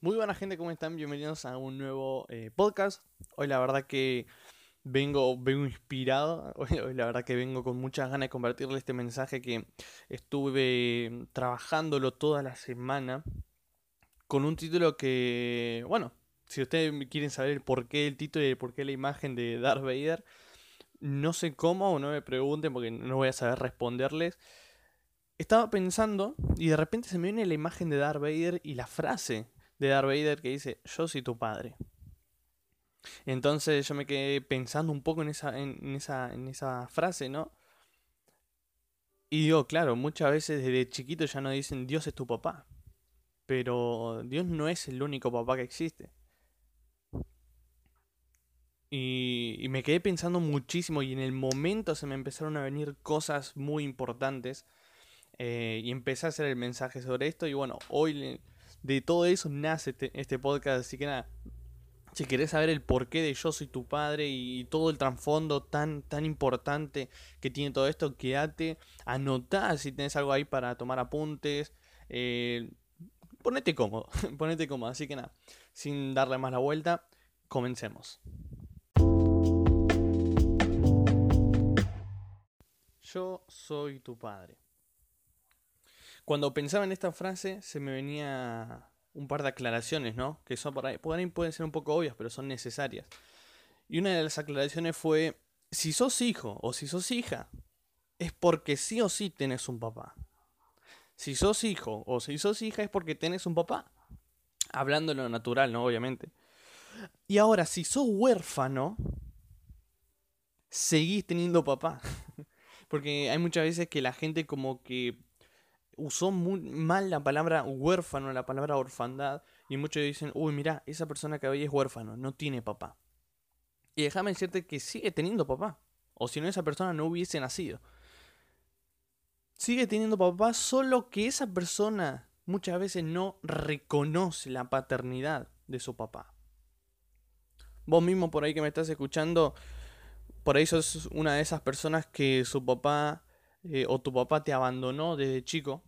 Muy buena gente, ¿cómo están? Bienvenidos a un nuevo eh, podcast. Hoy la verdad que vengo, vengo inspirado, hoy, la verdad que vengo con muchas ganas de compartirle este mensaje que estuve trabajándolo toda la semana con un título que, bueno, si ustedes quieren saber el porqué del título y el porqué de la imagen de Darth Vader, no sé cómo o no me pregunten porque no voy a saber responderles. Estaba pensando y de repente se me viene la imagen de Darth Vader y la frase de Darth Vader que dice, yo soy tu padre. Entonces yo me quedé pensando un poco en esa, en, esa, en esa frase, ¿no? Y digo, claro, muchas veces desde chiquito ya no dicen Dios es tu papá. Pero Dios no es el único papá que existe. Y, me quedé pensando muchísimo y en el momento se me empezaron a venir cosas muy importantes. Eh, y empecé a hacer el mensaje sobre esto. Y bueno, hoy de todo eso nace este, este, podcast. Así que nada, si querés saber el porqué de Yo Soy Tu Padre y todo el trasfondo tan, tan importante que tiene todo esto, quédate, anotá si tenés algo ahí para tomar apuntes. Eh, ponete cómodo, ponete cómodo. Así que nada, sin darle más la vuelta, comencemos. Yo soy tu padre. Cuando pensaba en esta frase se me venía un par de aclaraciones, ¿no? Que son por ahí pueden ser un poco obvias, pero son necesarias. Y una de las aclaraciones fue, si sos hijo o si sos hija, es porque sí o sí tenés un papá. Si sos hijo o si sos hija es porque tenés un papá. Hablando lo natural, ¿no? Obviamente. Y ahora, si sos huérfano, seguís teniendo papá. porque hay muchas veces que la gente como que usó muy mal la palabra huérfano, la palabra orfandad, y muchos dicen, uy, mira, esa persona que hoy es huérfano, no tiene papá. Y déjame decirte que sigue teniendo papá, o si no, esa persona no hubiese nacido. Sigue teniendo papá, solo que esa persona muchas veces no reconoce la paternidad de su papá. Vos mismo por ahí que me estás escuchando, por ahí sos una de esas personas que su papá eh, o tu papá te abandonó desde chico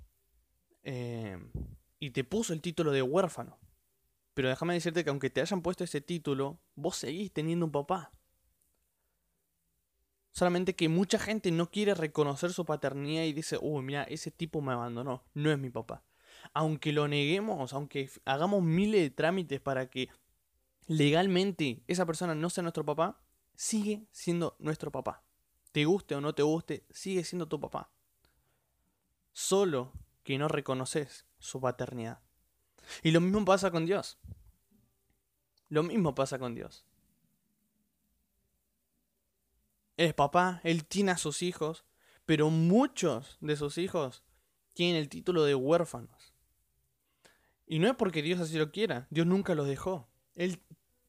eh, y te puso el título de huérfano. Pero déjame decirte que aunque te hayan puesto ese título, vos seguís teniendo un papá. Solamente que mucha gente no quiere reconocer su paternidad y dice, uy, mira, ese tipo me abandonó, no es mi papá. Aunque lo neguemos, aunque hagamos miles de trámites para que legalmente esa persona no sea nuestro papá, sigue siendo nuestro papá. Te guste o no te guste, sigue siendo tu papá. Solo que no reconoces su paternidad. Y lo mismo pasa con Dios. Lo mismo pasa con Dios. Es papá, él tiene a sus hijos, pero muchos de sus hijos tienen el título de huérfanos. Y no es porque Dios así lo quiera, Dios nunca los dejó. Él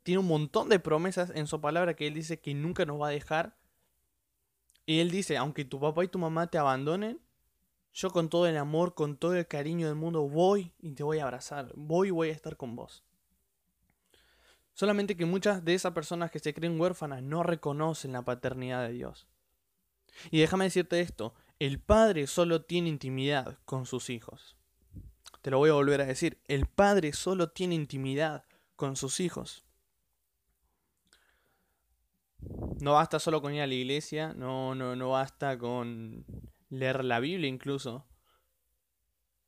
tiene un montón de promesas en su palabra que Él dice que nunca nos va a dejar. Y Él dice, aunque tu papá y tu mamá te abandonen, yo con todo el amor, con todo el cariño del mundo voy y te voy a abrazar, voy y voy a estar con vos. Solamente que muchas de esas personas que se creen huérfanas no reconocen la paternidad de Dios. Y déjame decirte esto, el padre solo tiene intimidad con sus hijos. Te lo voy a volver a decir, el padre solo tiene intimidad con sus hijos. No basta solo con ir a la iglesia, no, no, no basta con leer la Biblia incluso,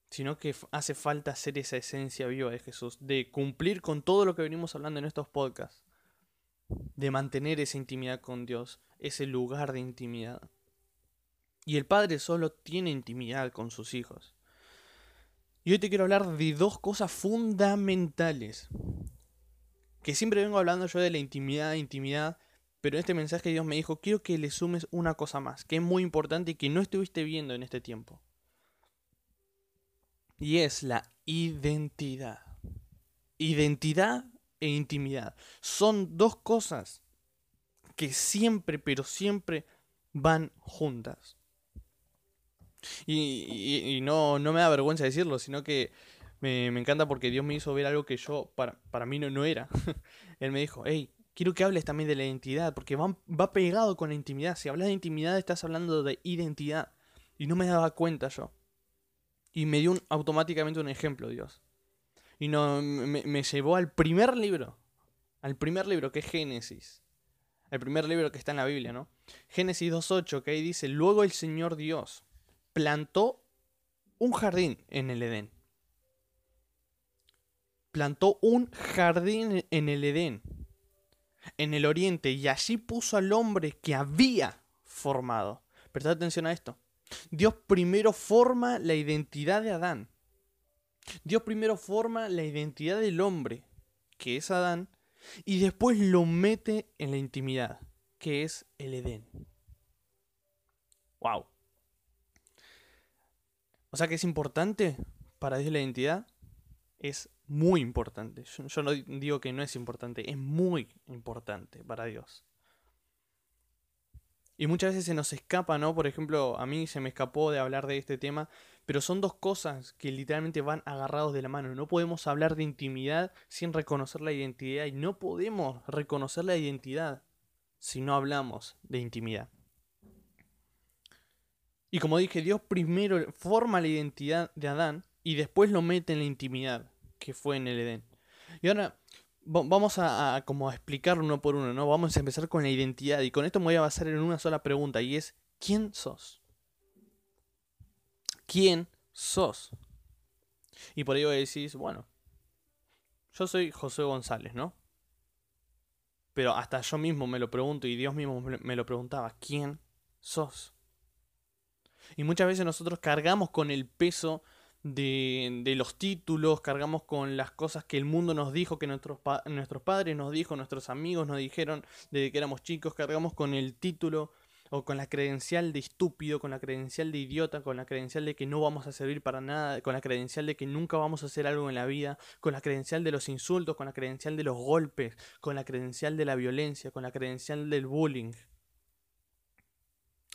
sino que hace falta ser esa esencia viva de Jesús, de cumplir con todo lo que venimos hablando en estos podcasts, de mantener esa intimidad con Dios, ese lugar de intimidad. Y el Padre solo tiene intimidad con sus hijos. Y hoy te quiero hablar de dos cosas fundamentales. Que siempre vengo hablando yo de la intimidad, intimidad, pero en este mensaje Dios me dijo, quiero que le sumes una cosa más, que es muy importante y que no estuviste viendo en este tiempo. Y es la identidad. Identidad e intimidad. Son dos cosas que siempre, pero siempre van juntas. Y, no, no, me da vergüenza decirlo, sino que me, encanta porque Dios me hizo ver algo que yo, para, para mí, no, no era. Él me dijo, hey, quiero que hables también de la identidad, porque va, pegado con la intimidad. Si hablas de intimidad, estás hablando de identidad. Y no me daba cuenta yo. Y me dio automáticamente un ejemplo, Dios. Y no, me, me llevó al primer libro. Al primer libro, que es Génesis. El primer libro que está en la Biblia, ¿no? Génesis 2.8, que ahí dice, luego el Señor Dios plantó un jardín en el Edén. Plantó un jardín en el Edén, en el oriente, y allí puso al hombre que había formado. Prestad atención a esto. Dios primero forma la identidad de Adán. Dios primero forma la identidad del hombre, que es Adán, y después lo mete en la intimidad, que es el Edén. Wow. O sea que es importante para Dios la identidad. Es muy importante. Yo, no digo que no es importante, es muy importante para Dios. Y muchas veces se nos escapa, ¿no? Por ejemplo, a mí se me escapó de hablar de este tema, pero son dos cosas que literalmente van agarrados de la mano. No podemos hablar de intimidad sin reconocer la identidad y no podemos reconocer la identidad si no hablamos de intimidad. Y como dije, Dios primero forma la identidad de Adán y después lo mete en la intimidad que fue en el Edén. Y ahora vamos a, como a explicarlo uno por uno, ¿no? Vamos a empezar con la identidad y con esto me voy a basar en una sola pregunta y es ¿quién sos? ¿Quién sos? Y por ello decís, bueno, yo soy José González, ¿no? Pero hasta yo mismo me lo pregunto y Dios mismo me lo preguntaba, ¿quién sos? Y muchas veces nosotros cargamos con el peso de, de, los títulos, cargamos con las cosas que el mundo nos dijo, que nuestros, nuestros padres nos dijo, nuestros amigos nos dijeron desde que éramos chicos, cargamos con el título o con la credencial de estúpido, con la credencial de idiota, con la credencial de que no vamos a servir para nada, con la credencial de que nunca vamos a hacer algo en la vida, con la credencial de los insultos, con la credencial de los golpes, con la credencial de la violencia, con la credencial del bullying.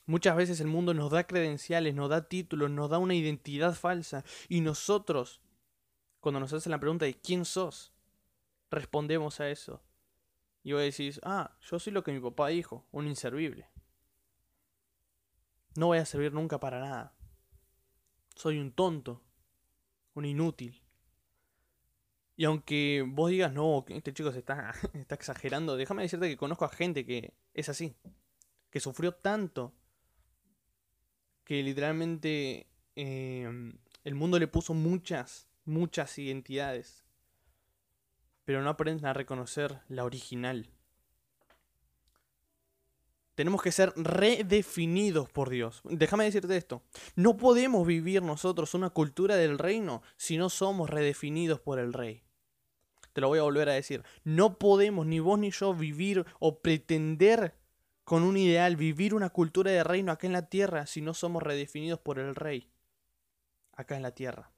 Muchas veces el mundo nos da credenciales, nos da títulos, nos da una identidad falsa y nosotros, cuando nos hacen la pregunta de quién sos, respondemos a eso. Y vos decís, ah, yo soy lo que mi papá dijo, un inservible. No voy a servir nunca para nada. Soy un tonto, un inútil. Y aunque vos digas, no, este chico se está, está exagerando, déjame decirte que conozco a gente que es así, que sufrió tanto que literalmente em, el mundo le puso muchas, muchas identidades, pero no aprenden a reconocer la original. Tenemos que ser redefinidos por Dios. Déjame decirte esto. No podemos vivir nosotros una cultura del reino si no somos redefinidos por el rey. Te lo voy a volver a decir. No podemos ni vos ni yo vivir o pretender con un ideal, vivir una cultura de reino acá en la tierra si no somos redefinidos por el rey acá en la tierra.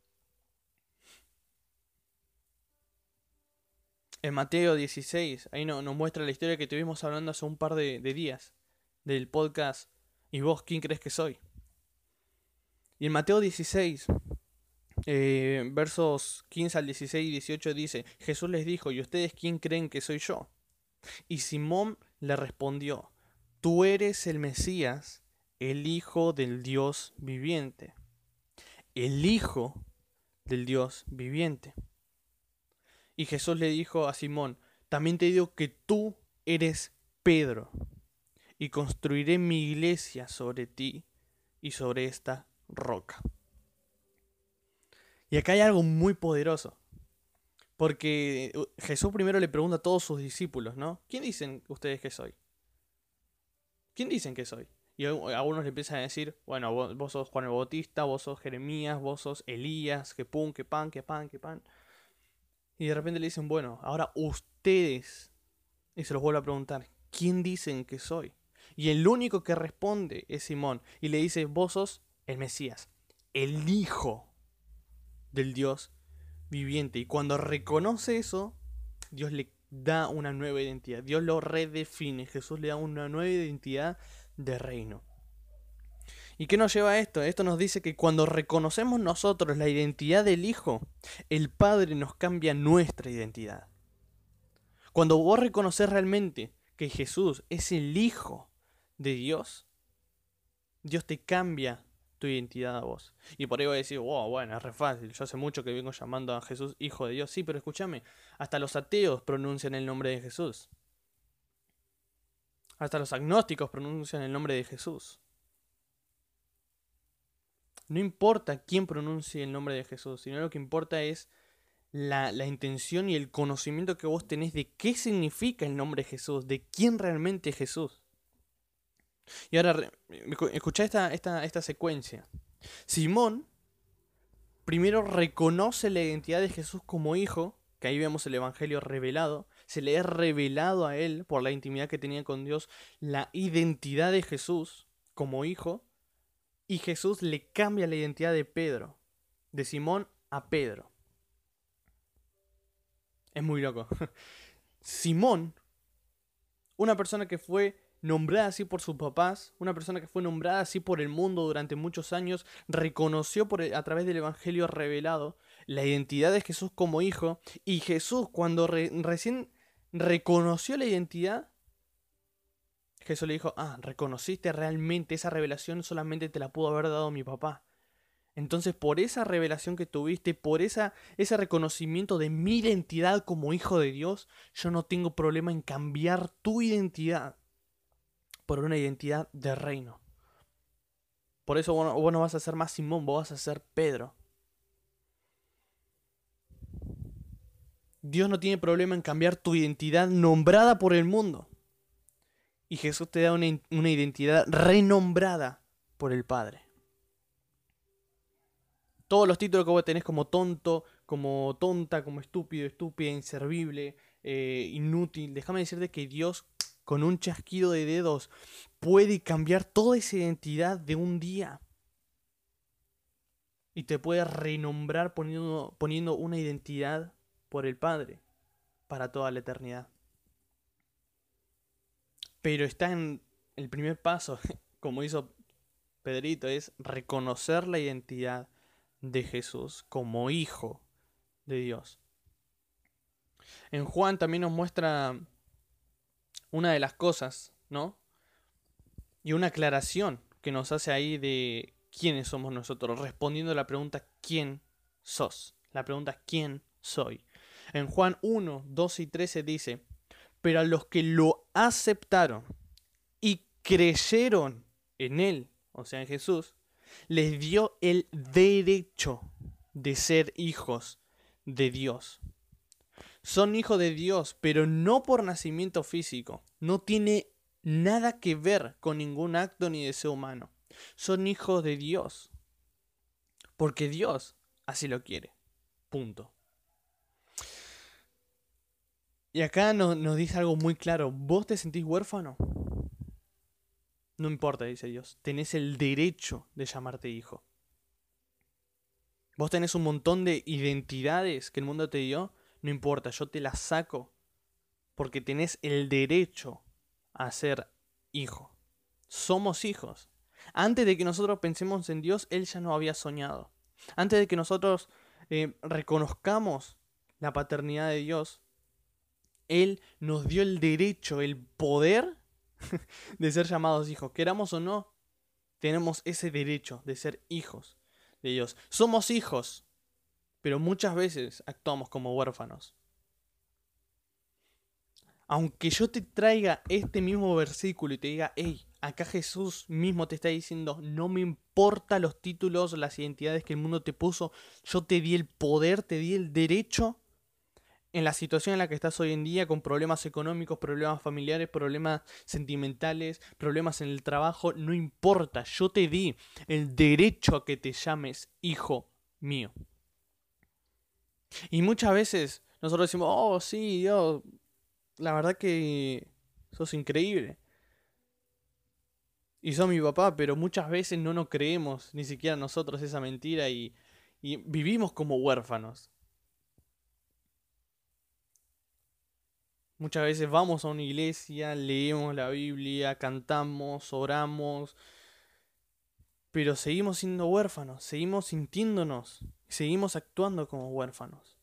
En Mateo 16, ahí nos muestra la historia que estuvimos hablando hace un par de, días del podcast ¿Y vos quién crees que soy? Y en Mateo 16, eh, versos 15 al 16 y 18 dice, Jesús les dijo, ¿y ustedes quién creen que soy yo? Y Simón le respondió, tú eres el Mesías, el Hijo del Dios viviente. El Hijo del Dios viviente. Y Jesús le dijo a Simón, también te digo que tú eres Pedro, y construiré mi iglesia sobre ti y sobre esta roca. Y acá hay algo muy poderoso. Porque Jesús primero le pregunta a todos sus discípulos, ¿no? ¿Quién dicen ustedes que soy? ¿Quién dicen que soy? Y algunos le empiezan a decir, bueno, vos, sos Juan el Bautista, vos sos Jeremías, vos sos Elías, que pum, que pan, que pan, que pan. Y de repente le dicen, bueno, ahora ustedes, y se los vuelvo a preguntar, ¿quién dicen que soy? Y el único que responde es Simón, y le dice, vos sos el Mesías, el Hijo del Dios viviente. Y cuando reconoce eso, Dios le da una nueva identidad. Dios lo redefine. Jesús le da una nueva identidad de reino. ¿Y qué nos lleva a esto? Esto nos dice que cuando reconocemos nosotros la identidad del Hijo, el Padre nos cambia nuestra identidad. Cuando vos reconoces realmente que Jesús es el Hijo de Dios, Dios te cambia tu identidad a vos. Y por ahí voy a decir, wow, bueno, es re fácil. Yo hace mucho que vengo llamando a Jesús Hijo de Dios. Sí, pero escúchame, hasta los ateos pronuncian el nombre de Jesús. Hasta los agnósticos pronuncian el nombre de Jesús. No importa quién pronuncie el nombre de Jesús, sino lo que importa es la, la, intención y el conocimiento que vos tenés de qué significa el nombre de Jesús, de quién realmente es Jesús. Y ahora, escucha esta, esta, esta secuencia. Simón primero reconoce la identidad de Jesús como hijo, que ahí vemos el Evangelio revelado, se le es revelado a él por la intimidad que tenía con Dios, la identidad de Jesús como hijo, y Jesús le cambia la identidad de Pedro, de Simón a Pedro. Es muy loco. Simón, una persona que fue nombrada así por sus papás, una persona que fue nombrada así por el mundo durante muchos años, reconoció por a través del Evangelio revelado la identidad de Jesús como hijo, y Jesús cuando recién reconoció la identidad, Jesús le dijo, ah, reconociste realmente esa revelación, solamente te la pudo haber dado mi papá. Entonces, por esa revelación que tuviste, por esa, ese reconocimiento de mi identidad como hijo de Dios, yo no tengo problema en cambiar tu identidad por una identidad de reino. Por eso vos no, vas a ser más Simón, vos vas a ser Pedro. Dios no tiene problema en cambiar tu identidad nombrada por el mundo. Y Jesús te da una, una identidad renombrada por el Padre. Todos los títulos que vos tenés como tonto, como tonta, como estúpido, estúpida, inservible, eh, inútil, déjame decirte que Dios con un chasquido de dedos, puede cambiar toda esa identidad de un día. Y te puede renombrar poniendo, poniendo una identidad por el Padre para toda la eternidad. Pero está en el primer paso, como hizo Pedrito, es reconocer la identidad de Jesús como hijo de Dios. En Juan también nos muestra una de las cosas, ¿no? Y una aclaración que nos hace ahí de quiénes somos nosotros, respondiendo a la pregunta ¿quién sos? La pregunta ¿quién soy? En Juan 1, 12 y 13 dice, pero a los que lo aceptaron y creyeron en Él, o sea, en Jesús, les dio el derecho de ser hijos de Dios son hijos de Dios, pero no por nacimiento físico. No tiene nada que ver con ningún acto ni deseo humano. Son hijos de Dios. Porque Dios así lo quiere. Punto. Y acá nos, dice algo muy claro. ¿Vos te sentís huérfano? No importa, dice Dios. Tenés el derecho de llamarte hijo. Vos tenés un montón de identidades que el mundo te dio no importa, yo te la saco porque tenés el derecho a ser hijo. Somos hijos. Antes de que nosotros pensemos en Dios, Él ya no había soñado. Antes de que nosotros eh, reconozcamos la paternidad de Dios, Él nos dio el derecho, el poder de ser llamados hijos. Queramos o no, tenemos ese derecho de ser hijos de Dios. Somos hijos pero muchas veces actuamos como huérfanos. Aunque yo te traiga este mismo versículo y te diga, hey, acá Jesús mismo te está diciendo, no me importa los títulos, las identidades que el mundo te puso, yo te di el poder, te di el derecho en la situación en la que estás hoy en día, con problemas económicos, problemas familiares, problemas sentimentales, problemas en el trabajo, no importa, yo te di el derecho a que te llames hijo mío. Y muchas veces nosotros decimos, oh, sí, Dios, la verdad que sos increíble. Y sos mi papá, pero muchas veces no nos creemos, ni siquiera nosotros, esa mentira y, y vivimos como huérfanos. Muchas veces vamos a una iglesia, leemos la Biblia, cantamos, oramos, pero seguimos siendo huérfanos, seguimos sintiéndonos, seguimos actuando como huérfanos.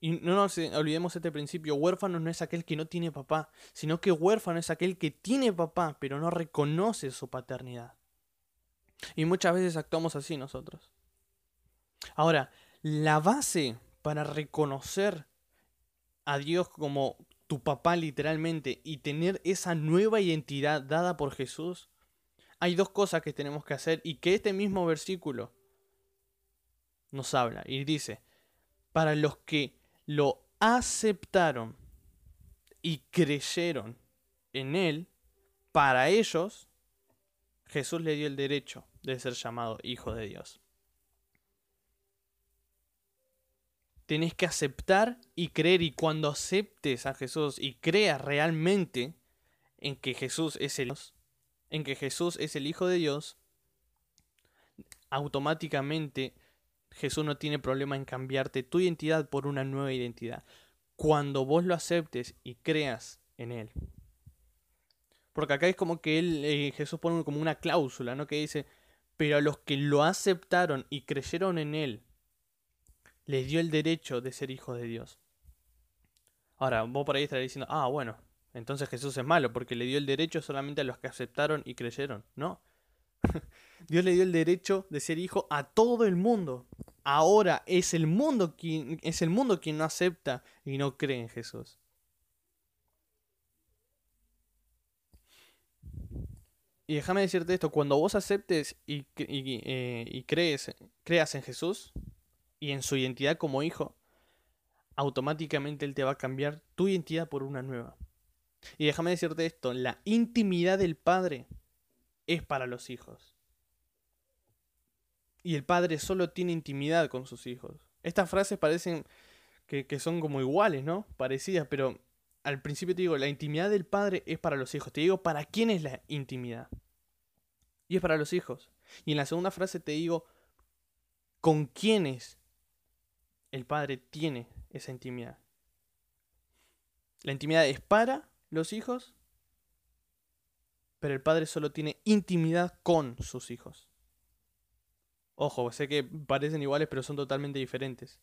Y no nos olvidemos este principio, huérfano no es aquel que no tiene papá, sino que huérfano es aquel que tiene papá, pero no reconoce su paternidad. Y muchas veces actuamos así nosotros. Ahora, la base para reconocer a Dios como tu papá literalmente y tener esa nueva identidad dada por Jesús, hay dos cosas que tenemos que hacer y que este mismo versículo nos habla y dice, para los que lo aceptaron y creyeron en Él, para ellos Jesús le dio el derecho de ser llamado Hijo de Dios. Tenés que aceptar y creer y cuando aceptes a Jesús y creas realmente en que Jesús es el Dios, en que Jesús es el Hijo de Dios, automáticamente Jesús no tiene problema en cambiarte tu identidad por una nueva identidad. Cuando vos lo aceptes y creas en Él. Porque acá es como que él, eh, Jesús pone como una cláusula, ¿no? Que dice, pero a los que lo aceptaron y creyeron en Él, les dio el derecho de ser hijos de Dios. Ahora, vos por ahí estaréis diciendo, ah, bueno, entonces Jesús es malo porque le dio el derecho solamente a los que aceptaron y creyeron. No. Dios le dio el derecho de ser hijo a todo el mundo. Ahora es el mundo quien, es el mundo quien no acepta y no cree en Jesús. Y déjame decirte esto, cuando vos aceptes y, eh, y crees, creas en Jesús y en su identidad como hijo, automáticamente Él te va a cambiar tu identidad por una nueva. Y déjame decirte esto, la intimidad del Padre es para los hijos. Y el Padre solo tiene intimidad con sus hijos. Estas frases parecen que, que son como iguales, ¿no? Parecidas, pero al principio te digo, la intimidad del padre es para los hijos. Te digo, ¿para quién es la intimidad? Y es para los hijos. Y en la segunda frase te digo, ¿con quiénes el padre tiene esa intimidad? La intimidad es para los hijos, pero el padre solo tiene intimidad con sus hijos. Ojo, sé que parecen iguales, pero son totalmente diferentes.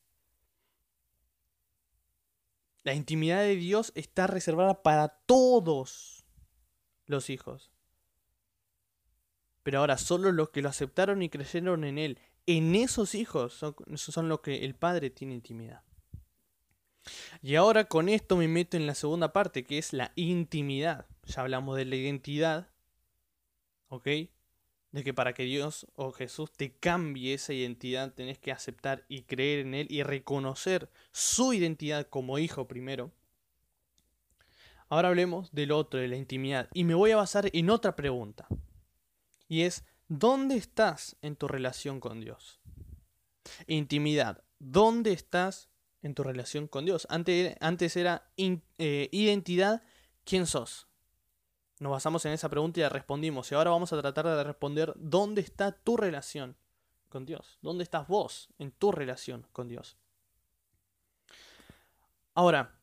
La intimidad de Dios está reservada para todos los hijos. Pero ahora solo los que lo aceptaron y creyeron en Él, en esos hijos son, son los que el Padre tiene intimidad. Y ahora con esto me meto en la segunda parte, que es la intimidad. Ya hablamos de la identidad, ¿ok? de que para que Dios o Jesús te cambie esa identidad tenés que aceptar y creer en Él y reconocer su identidad como hijo primero. Ahora hablemos del otro, de la intimidad. Y me voy a basar en otra pregunta. Y es, ¿dónde estás en tu relación con Dios? Intimidad, ¿dónde estás en tu relación con Dios? Antes, antes era eh, identidad, ¿quién sos? Nos basamos en esa pregunta y la respondimos. Y ahora vamos a tratar de responder dónde está tu relación con Dios. ¿Dónde estás vos en tu relación con Dios? Ahora,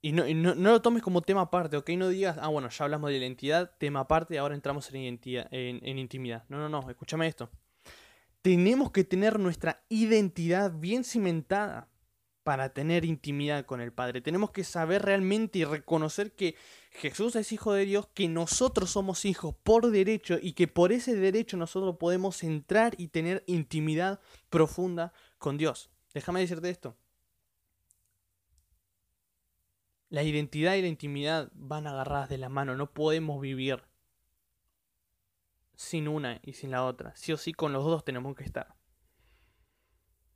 y no, lo tomes como tema aparte, ¿ok? No digas, ah, bueno, ya hablamos de identidad, tema aparte, ahora entramos en, identidad, en intimidad. No, no, no, escúchame esto. Tenemos que tener nuestra identidad bien cimentada para tener intimidad con el Padre. Tenemos que saber realmente y reconocer que Jesús es hijo de Dios, que nosotros somos hijos por derecho y que por ese derecho nosotros podemos entrar y tener intimidad profunda con Dios. Déjame decirte esto. La identidad y la intimidad van agarradas de la mano, no podemos vivir sin una y sin la otra. Sí o sí con los dos tenemos que estar.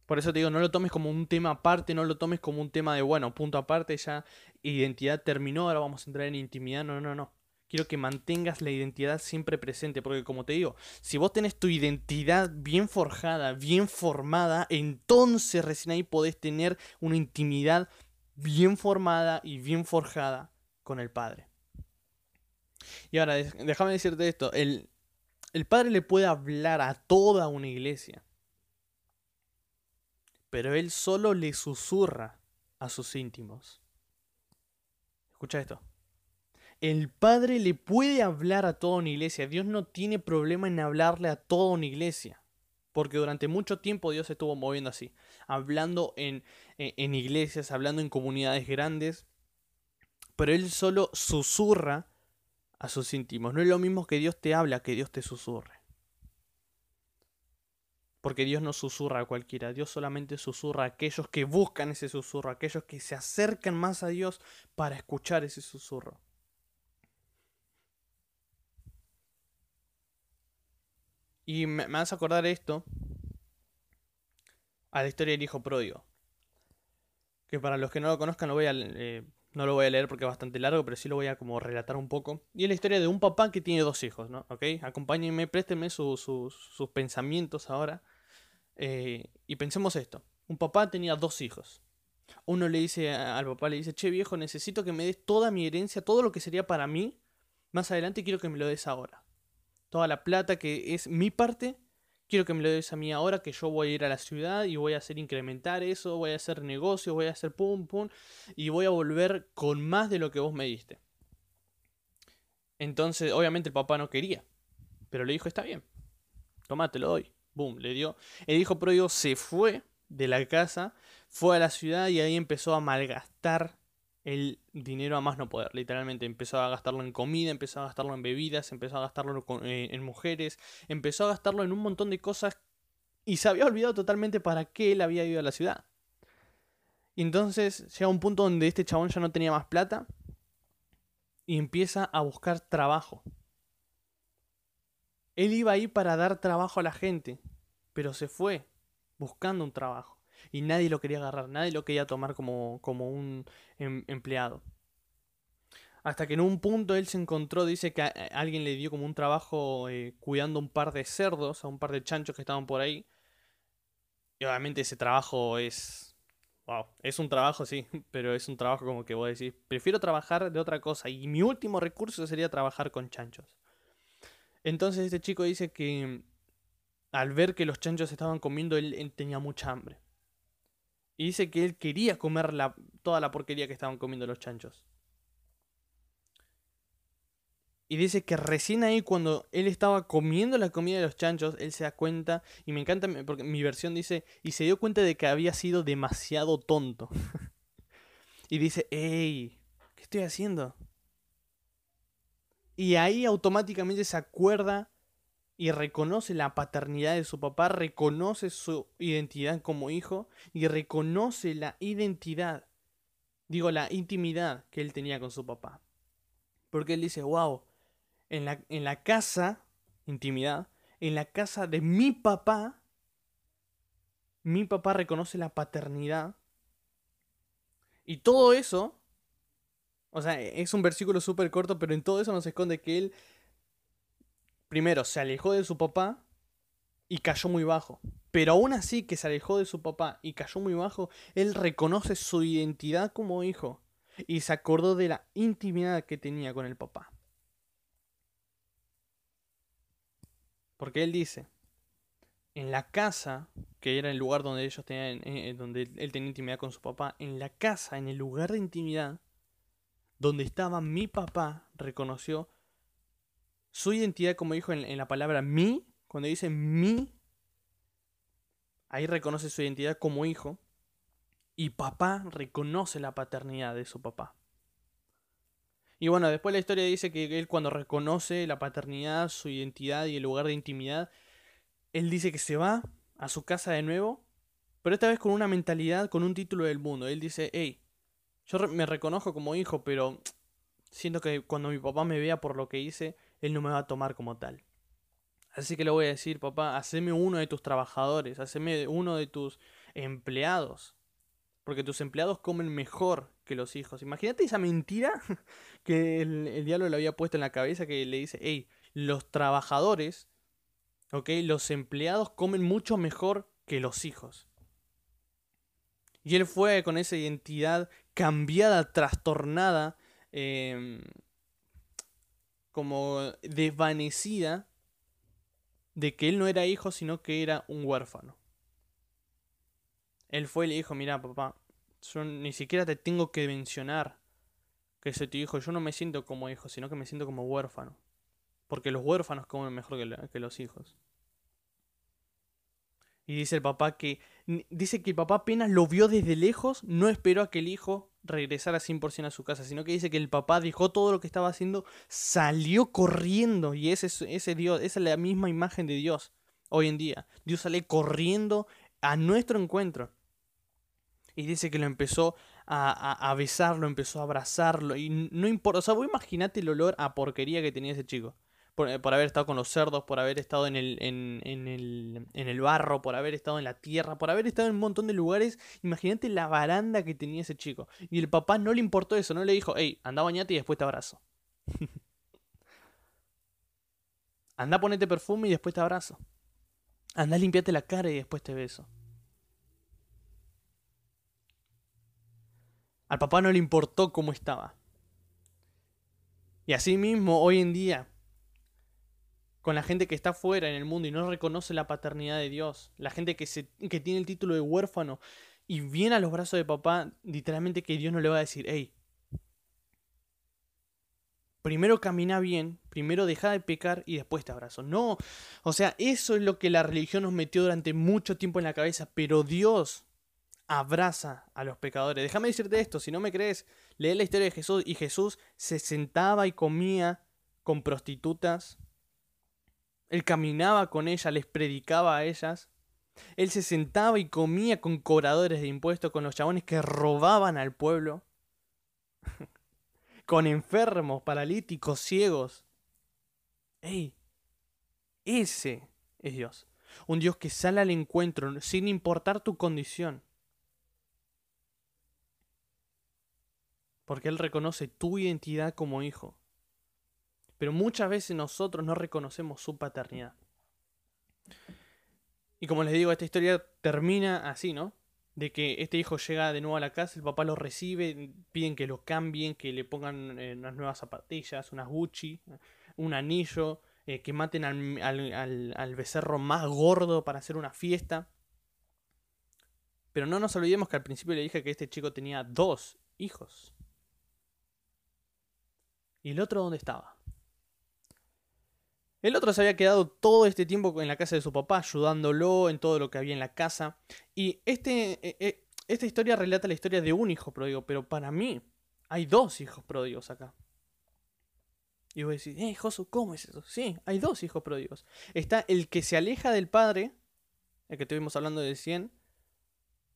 Por eso te digo, no lo tomes como un tema aparte, no lo tomes como un tema de, bueno, punto aparte, ya identidad terminó, ahora vamos a entrar en intimidad. No, no, no. Quiero que mantengas la identidad siempre presente, porque como te digo, si vos tenés tu identidad bien forjada, bien formada, entonces recién ahí podés tener una intimidad bien formada y bien forjada con el Padre. Y ahora, déjame decirte esto, el, el Padre le puede hablar a toda una iglesia pero él solo le susurra a sus íntimos. Escucha esto. El Padre le puede hablar a toda una iglesia. Dios no tiene problema en hablarle a toda una iglesia. Porque durante mucho tiempo Dios estuvo moviendo así, hablando en, en, iglesias, hablando en comunidades grandes, pero Él solo susurra a sus íntimos. No es lo mismo que Dios te habla que Dios te susurre. Porque Dios no susurra a cualquiera, Dios solamente susurra a aquellos que buscan ese susurro, a aquellos que se acercan más a Dios para escuchar ese susurro. Y me, me a acordar esto a la historia del hijo pródigo. Que para los que no lo conozcan lo voy a, eh, no lo voy a leer porque es bastante largo, pero sí lo voy a como relatar un poco. Y es la historia de un papá que tiene dos hijos, ¿no? ¿Ok? Acompáñenme, préstenme sus pensamientos ahora. Eh, y pensemos esto. Un papá tenía dos hijos. Uno le dice al papá, le dice, che viejo, necesito que me des toda mi herencia, todo lo que sería para mí. Más adelante quiero que me lo des ahora. Toda la plata que es mi parte, quiero que me lo des a mí ahora, que yo voy a ir a la ciudad y voy a hacer incrementar eso, voy a hacer negocio, voy a hacer pum, pum, y voy a volver con más de lo que vos me diste. Entonces, obviamente el papá no quería, pero le dijo, está bien, toma, te lo doy. Boom, le dio. El hijo pródigo se fue de la casa, fue a la ciudad y ahí empezó a malgastar el dinero a más no poder. Literalmente empezó a gastarlo en comida, empezó a gastarlo en bebidas, empezó a gastarlo eh, en mujeres, empezó a gastarlo en un montón de cosas y se había olvidado totalmente para qué él había ido a la ciudad. Y entonces llega un punto donde este chabón ya no tenía más plata y empieza a buscar trabajo. Él iba ahí para dar trabajo a la gente, pero se fue buscando un trabajo y nadie lo quería agarrar, nadie lo quería tomar como, como un em, empleado. Hasta que en un punto él se encontró, dice que alguien le dio como un trabajo eh, cuidando un par de cerdos, a un par de chanchos que estaban por ahí. Y obviamente ese trabajo es... Wow, es un trabajo, sí, pero es un trabajo como que vos decís, prefiero trabajar de otra cosa y mi último recurso sería trabajar con chanchos. Entonces este chico dice que al ver que los chanchos estaban comiendo, él tenía mucha hambre. Y dice que él quería comer la, toda la porquería que estaban comiendo los chanchos. Y dice que recién ahí cuando él estaba comiendo la comida de los chanchos, él se da cuenta, y me encanta porque mi versión dice, y se dio cuenta de que había sido demasiado tonto. y dice, ¡Ey! ¿Qué estoy haciendo? Y ahí automáticamente se acuerda y reconoce la paternidad de su papá, reconoce su identidad como hijo y reconoce la identidad, digo, la intimidad que él tenía con su papá. Porque él dice, wow, en la, en la casa, intimidad, en la casa de mi papá, mi papá reconoce la paternidad. Y todo eso, o sea, es un versículo súper corto, pero en todo eso nos esconde que él primero se alejó de su papá y cayó muy bajo. Pero aún así que se alejó de su papá y cayó muy bajo, él reconoce su identidad como hijo y se acordó de la intimidad que tenía con el papá. Porque él dice, en la casa, que era el lugar donde ellos tenían, eh, donde él tenía intimidad con su papá, en la casa, en el lugar de intimidad, donde estaba mi papá, reconoció su identidad como hijo en, la palabra mi, cuando dice mi, ahí reconoce su identidad como hijo. Y papá reconoce la paternidad de su papá. Y bueno, después la historia dice que él cuando reconoce la paternidad, su identidad y el lugar de intimidad, él dice que se va a su casa de nuevo, pero esta vez con una mentalidad, con un título del mundo. Él dice, hey, yo me reconozco como hijo, pero siento que cuando mi papá me vea por lo que hice, él no me va a tomar como tal. Así que le voy a decir, papá, haceme uno de tus trabajadores, haceme uno de tus empleados. Porque tus empleados comen mejor que los hijos. Imagínate esa mentira que el, diablo le había puesto en la cabeza que le dice, hey, los trabajadores, ok, los empleados comen mucho mejor que los hijos. Y él fue con esa identidad cambiada, trastornada, eh, como desvanecida de que él no era hijo, sino que era un huérfano. Él fue y le dijo, mira papá, yo ni siquiera te tengo que mencionar que soy tu hijo, yo no me siento como hijo, sino que me siento como huérfano. Porque los huérfanos comen mejor que, que los hijos. Y dice el papá que. Dice que el papá apenas lo vio desde lejos, no esperó a que el hijo regresara 100% a su casa, sino que dice que el papá dejó todo lo que estaba haciendo, salió corriendo. Y ese, ese Dios, esa es la misma imagen de Dios hoy en día. Dios sale corriendo a nuestro encuentro. Y dice que lo empezó a, a, besarlo, empezó a abrazarlo. Y no importa, o sea, vos imaginate el olor a porquería que tenía ese chico. Eh, por, haber estado con los cerdos, por haber estado en el, en, en, el, en el barro, por haber estado en la tierra, por haber estado en un montón de lugares. Imagínate la baranda que tenía ese chico. Y el papá no le importó eso, no le dijo, hey, anda bañate y después te abrazo. anda ponete perfume y después te abrazo. Anda limpiate la cara y después te beso. Al papá no le importó cómo estaba. Y así mismo, hoy en día, con la gente que está fuera en el mundo y no reconoce la paternidad de Dios, la gente que, se, que tiene el título de huérfano y viene a los brazos de papá, literalmente que Dios no le va a decir, hey, primero camina bien, primero deja de pecar y después te abrazo. No, o sea, eso es lo que la religión nos metió durante mucho tiempo en la cabeza, pero Dios abraza a los pecadores. Déjame decirte esto, si no me crees, lee la historia de Jesús y Jesús se sentaba y comía con prostitutas, él caminaba con ellas, les predicaba a ellas. Él se sentaba y comía con cobradores de impuestos, con los chabones que robaban al pueblo. con enfermos, paralíticos, ciegos. ¡Ey! Ese es Dios. Un Dios que sale al encuentro sin importar tu condición. Porque Él reconoce tu identidad como hijo. Pero muchas veces nosotros no reconocemos su paternidad. Y como les digo, esta historia termina así, ¿no? De que este hijo llega de nuevo a la casa, el papá lo recibe, piden que lo cambien, que le pongan eh, unas nuevas zapatillas, unas Gucci, un anillo, eh, que maten al, al becerro más gordo para hacer una fiesta. Pero no nos olvidemos que al principio le dije que este chico tenía dos hijos. ¿Y el otro dónde estaba? El otro se había quedado todo este tiempo en la casa de su papá, ayudándolo en todo lo que había en la casa. Y este, eh, eh, esta historia relata la historia de un hijo pródigo, pero para mí hay dos hijos pródigos acá. Y voy a decir, eh, Josu, ¿cómo es eso? Sí, hay dos hijos pródigos. Está el que se aleja del padre, el que estuvimos hablando de 100,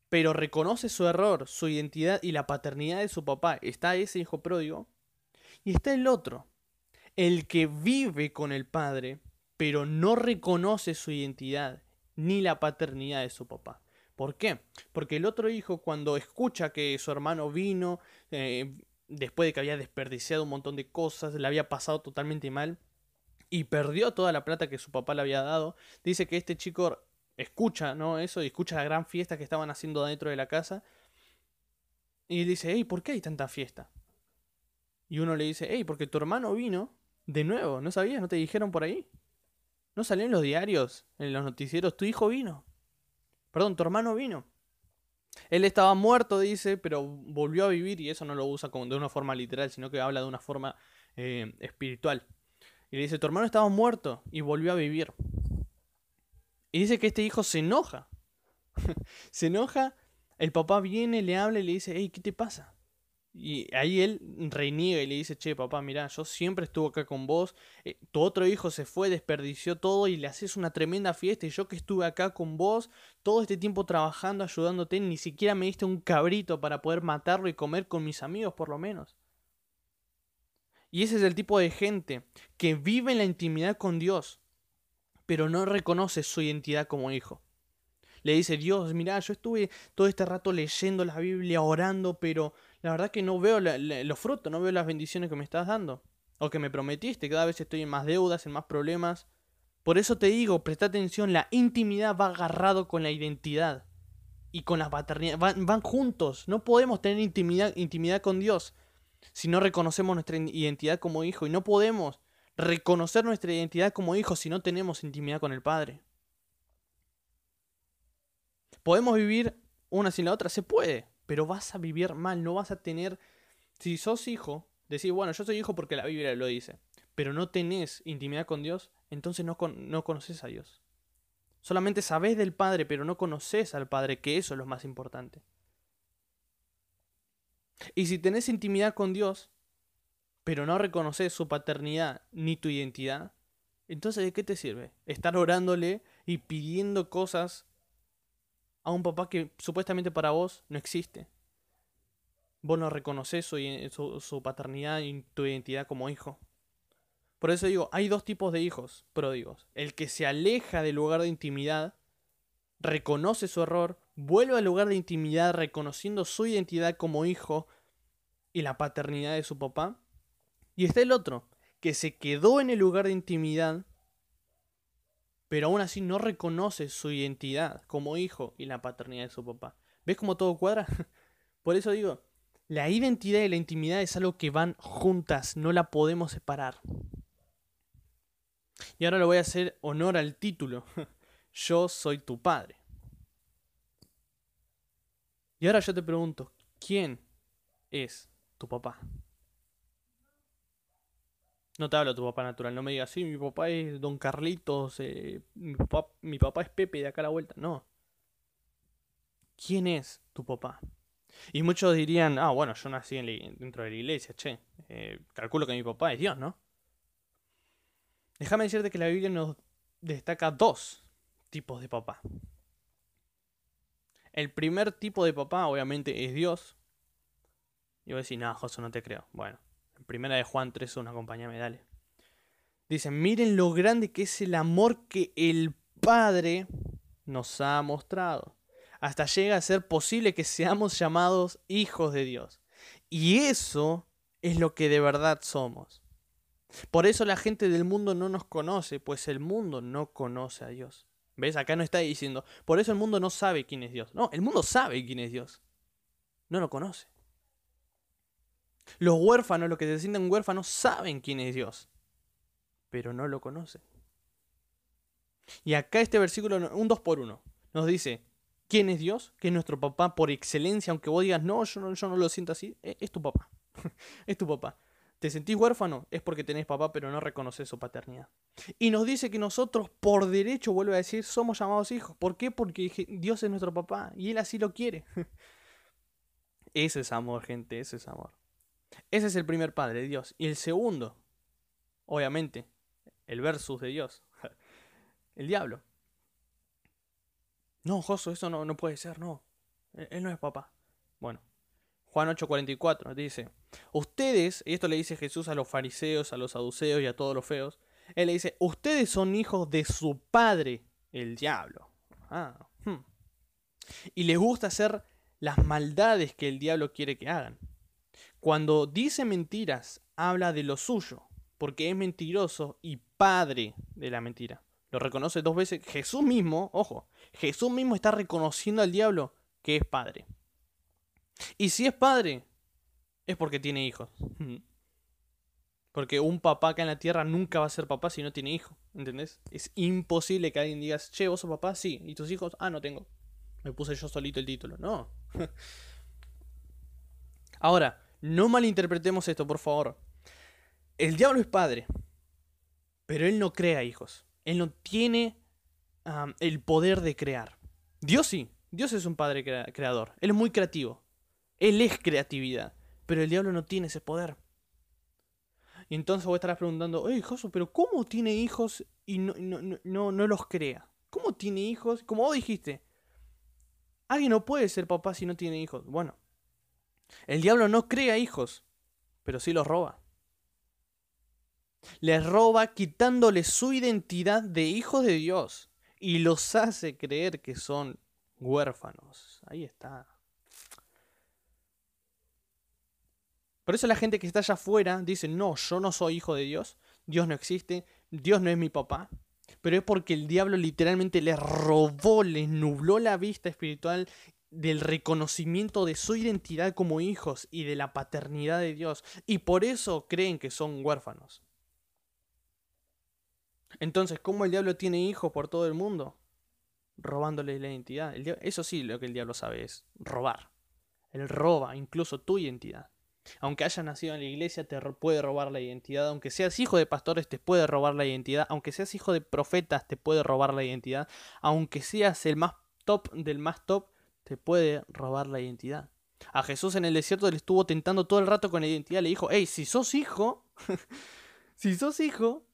pero reconoce su error, su identidad y la paternidad de su papá. Está ese hijo pródigo. Y está el otro, el que vive con el padre, pero no reconoce su identidad ni la paternidad de su papá. ¿Por qué? Porque el otro hijo cuando escucha que su hermano vino, eh, después de que había desperdiciado un montón de cosas, le había pasado totalmente mal y perdió toda la plata que su papá le había dado, dice que este chico escucha, ¿no? Eso, y escucha la gran fiesta que estaban haciendo dentro de la casa. Y dice, hey, ¿por qué hay tanta fiesta? Y uno le dice, hey, porque tu hermano vino de nuevo, ¿no sabías? ¿No te dijeron por ahí? ¿No salió en los diarios, en los noticieros? Tu hijo vino. Perdón, tu hermano vino. Él estaba muerto, dice, pero volvió a vivir y eso no lo usa como de una forma literal, sino que habla de una forma eh, espiritual. Y le dice, tu hermano estaba muerto y volvió a vivir. Y dice que este hijo se enoja. se enoja, el papá viene, le habla y le dice, hey, ¿qué te pasa? Y ahí él reniega y le dice, che, papá, mira, yo siempre estuve acá con vos, eh, tu otro hijo se fue, desperdició todo y le haces una tremenda fiesta y yo que estuve acá con vos todo este tiempo trabajando, ayudándote, ni siquiera me diste un cabrito para poder matarlo y comer con mis amigos por lo menos. Y ese es el tipo de gente que vive en la intimidad con Dios, pero no reconoce su identidad como hijo. Le dice, Dios, mira, yo estuve todo este rato leyendo la Biblia, orando, pero la verdad que no veo los frutos, no veo las bendiciones que me estás dando. O que me prometiste, cada vez estoy en más deudas, en más problemas. Por eso te digo, presta atención, la intimidad va agarrado con la identidad y con la paternidad. Van, van juntos, no podemos tener intimidad, intimidad con Dios si no reconocemos nuestra identidad como hijo. Y no podemos reconocer nuestra identidad como hijo si no tenemos intimidad con el Padre. ¿Podemos vivir una sin la otra? Se puede pero vas a vivir mal, no vas a tener... Si sos hijo, decir, bueno, yo soy hijo porque la Biblia lo dice, pero no tenés intimidad con Dios, entonces no, no conoces a Dios. Solamente sabés del Padre, pero no conoces al Padre, que eso es lo más importante. Y si tenés intimidad con Dios, pero no reconoces su paternidad ni tu identidad, entonces ¿de qué te sirve? Estar orándole y pidiendo cosas a un papá que supuestamente para vos no existe. Vos no reconoces su, su, paternidad y tu identidad como hijo. Por eso digo, hay dos tipos de hijos pródigos. El que se aleja del lugar de intimidad, reconoce su error, vuelve al lugar de intimidad reconociendo su identidad como hijo y la paternidad de su papá. Y está el otro, que se quedó en el lugar de intimidad, pero aún así no reconoce su identidad como hijo y la paternidad de su papá. ¿Ves cómo todo cuadra? Por eso digo, la identidad y la intimidad es algo que van juntas, no la podemos separar. Y ahora le voy a hacer honor al título. Yo soy tu padre. Y ahora yo te pregunto, ¿quién es tu papá? No te hablo tu papá natural, no me digas, sí, mi papá es Don Carlitos, eh, mi, papá, mi papá es Pepe de acá a la vuelta. No. ¿Quién es tu papá? Y muchos dirían, ah, bueno, yo nací dentro de la iglesia, che. Eh, calculo que mi papá es Dios, ¿no? Déjame decirte que la Biblia nos destaca dos tipos de papá. El primer tipo de papá, obviamente, es Dios. Y voy a decir, no, José, no te creo. Bueno, Primera de Juan 3, una me dale. Dice, miren lo grande que es el amor que el Padre nos ha mostrado. Hasta llega a ser posible que seamos llamados hijos de Dios. Y eso es lo que de verdad somos. Por eso la gente del mundo no nos conoce, pues el mundo no conoce a Dios. ¿Ves? Acá no está diciendo, por eso el mundo no sabe quién es Dios. No, el mundo sabe quién es Dios. No lo conoce. Los huérfanos, los que se sienten huérfanos, saben quién es Dios, pero no lo conocen. Y acá este versículo, un 2 por 1, nos dice, ¿quién es Dios? Que es nuestro papá por excelencia, aunque vos digas, no, yo no, yo no lo siento así, e, es, tu papá. es tu papá. ¿Te sentís huérfano? Es porque tenés papá, pero no reconoces su paternidad. Y nos dice que nosotros, por derecho, vuelve a decir, somos llamados hijos. ¿Por qué? Porque Dios es nuestro papá y Él así lo quiere. ese es amor, gente, ese es amor. Ese es el primer padre, Dios. Y el segundo, obviamente, el versus de Dios, el diablo. No, Josué, eso no, no puede ser, no. Él, no es papá. Bueno, Juan 8:44 dice, ustedes, y esto le dice Jesús a los fariseos, a los saduceos y a todos los feos, él le dice, ustedes son hijos de su padre, el diablo. Ah, hmm. Y les gusta hacer las maldades que el diablo quiere que hagan. Cuando dice mentiras, habla de lo suyo, porque es mentiroso y padre de la mentira. Lo reconoce dos veces. Jesús mismo, ojo, Jesús mismo está reconociendo al diablo que es padre. Y si es padre, es porque tiene hijos. Porque un papá acá en la tierra nunca va a ser papá si no tiene hijo. ¿Entendés? Es imposible que alguien diga, che, vos sos papá, sí. ¿Y tus hijos? Ah, no tengo. Me puse yo solito el título. No. Ahora, no malinterpretemos esto, por favor. El diablo es padre, pero él no crea hijos. Él no tiene el poder de crear. Dios sí, Dios es un padre creador. Él es muy creativo. Él es creatividad, pero el diablo no tiene ese poder. Y entonces vos estarás preguntando, oye, Josu, pero ¿cómo tiene hijos y no, no, no, no los crea? ¿Cómo tiene hijos? Como vos dijiste, alguien no puede ser papá si no tiene hijos. Bueno, el diablo no crea hijos, pero sí los roba. Les roba quitándole su identidad de hijos de Dios y los hace creer que son huérfanos. Ahí está. Por eso la gente que está allá afuera dice, no, yo no soy hijo de Dios, Dios no existe, Dios no es mi papá. Pero es porque el diablo literalmente les robó, les nubló la vista espiritual del reconocimiento de su identidad como hijos y de la paternidad de Dios, y por eso creen que son huérfanos. Entonces, ¿cómo el diablo tiene hijos por todo el mundo? Robándole la identidad. eso sí, lo que el diablo sabe es robar. Él roba incluso tu identidad. Aunque hayas nacido en la iglesia, te puede robar la identidad. Aunque seas hijo de pastores, te puede robar la identidad. Aunque seas hijo de profetas, te puede robar la identidad. Aunque seas el más top del más top, te puede robar la identidad. A Jesús en el desierto le estuvo tentando todo el rato con la identidad. Le dijo, hey, si sos hijo, si sos hijo,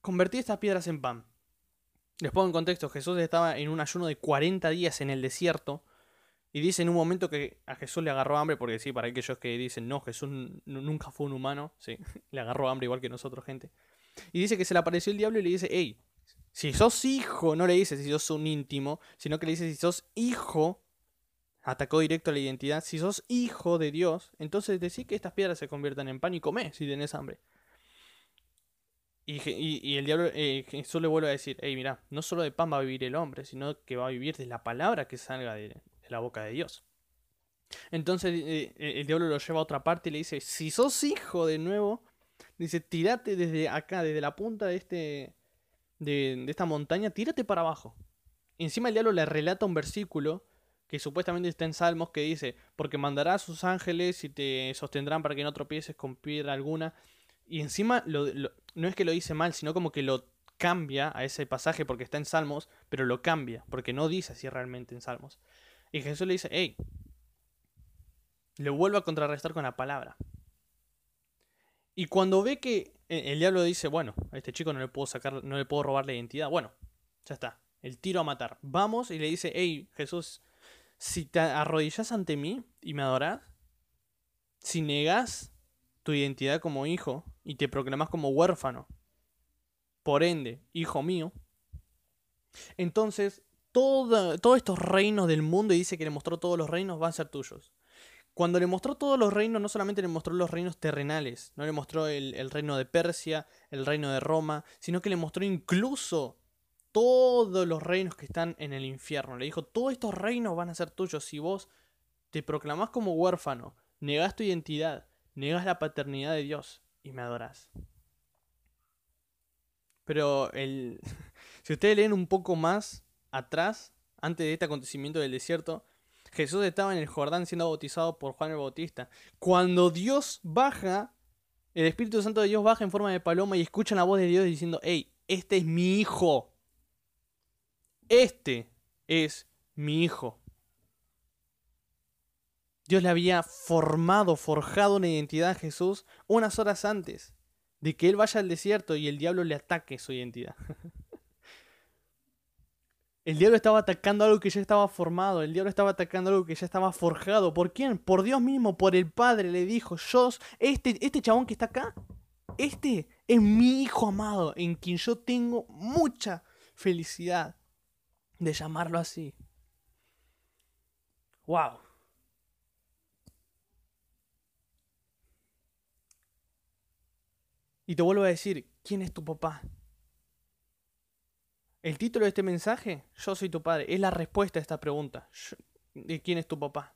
convertí estas piedras en pan. Les pongo en contexto, Jesús estaba en un ayuno de 40 días en el desierto. Y dice en un momento que a Jesús le agarró hambre, porque sí, para aquellos que dicen, no, Jesús nunca fue un humano, sí, le agarró hambre igual que nosotros, gente. Y dice que se le apareció el diablo y le dice, hey, si sos hijo, no le dice si sos un íntimo, sino que le dice si sos hijo, atacó directo a la identidad, si sos hijo de Dios, entonces decís que estas piedras se conviertan en pan y comé si tenés hambre. Y, el diablo, eh, Jesús le vuelve a decir, hey, mira, no solo de pan va a vivir el hombre, sino que va a vivir de la palabra que salga de, la boca de Dios. Entonces eh, eh, el diablo lo lleva a otra parte y le dice, si sos hijo de nuevo, dice, tírate desde acá, desde la punta de, este, de, esta montaña, tírate para abajo. encima el diablo le relata un versículo que supuestamente está en Salmos que dice, porque mandará a sus ángeles y te sostendrán para que no tropieces con piedra alguna. Y encima no es que lo dice mal, sino como que lo cambia a ese pasaje porque está en Salmos, pero lo cambia, porque no dice así realmente en Salmos. Y Jesús le dice, hey, le vuelvo a contrarrestar con la palabra. Y cuando ve que el diablo dice, bueno, a este chico no le puedo sacar, no le puedo robar la identidad, bueno, ya está, el tiro a matar. Vamos y le dice, hey, Jesús, si te arrodillas ante mí y me adoras, si negas tu identidad como hijo y te proclamas como huérfano, por ende, hijo mío, entonces todos estos reinos del mundo y dice que le mostró todos los reinos van a ser tuyos. Cuando le mostró todos los reinos, no solamente le mostró los reinos terrenales, no le mostró el, reino de Persia, el reino de Roma, sino que le mostró incluso todos los reinos que están en el infierno. Le dijo, todos estos reinos van a ser tuyos si vos te proclamás como huérfano, negás tu identidad, negás la paternidad de Dios y me adorás. Pero el... si ustedes leen un poco más atrás, antes de este acontecimiento del desierto, Jesús estaba en el Jordán siendo bautizado por Juan el Bautista. Cuando Dios baja, el Espíritu Santo de Dios baja en forma de paloma y escuchan la voz de Dios diciendo, hey, este es mi hijo. Este es mi hijo. Dios le había formado, forjado una identidad a Jesús unas horas antes de que él vaya al desierto y el diablo le ataque su identidad. El diablo estaba atacando algo que ya estaba formado, el diablo estaba atacando algo que ya estaba forjado. ¿Por quién? Por Dios mismo, por el Padre. Le dijo, yo, este, este chabón que está acá, este es mi hijo amado, en quien yo tengo mucha felicidad de llamarlo así. ¡Wow! Y te vuelvo a decir, ¿quién es tu papá? El título de este mensaje, Yo soy tu padre, es la respuesta a esta pregunta. ¿De quién es tu papá?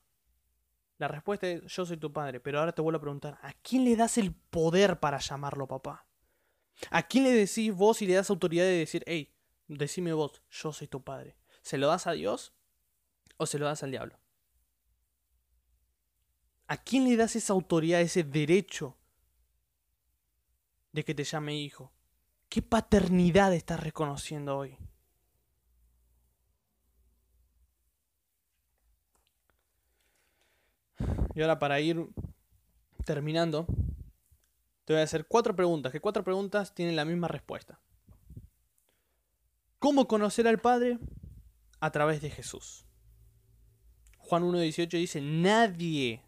La respuesta es Yo soy tu padre, pero ahora te vuelvo a preguntar, ¿a quién le das el poder para llamarlo papá? ¿A quién le decís vos y le das autoridad de decir, hey, decime vos, yo soy tu padre? ¿Se lo das a Dios o se lo das al diablo? ¿A quién le das esa autoridad, ese derecho de que te llame hijo? ¿Qué paternidad estás reconociendo hoy? Y ahora para ir terminando, te voy a hacer cuatro preguntas, que cuatro preguntas tienen la misma respuesta. ¿Cómo conocer al Padre? A través de Jesús. Juan 1.18 dice, nadie,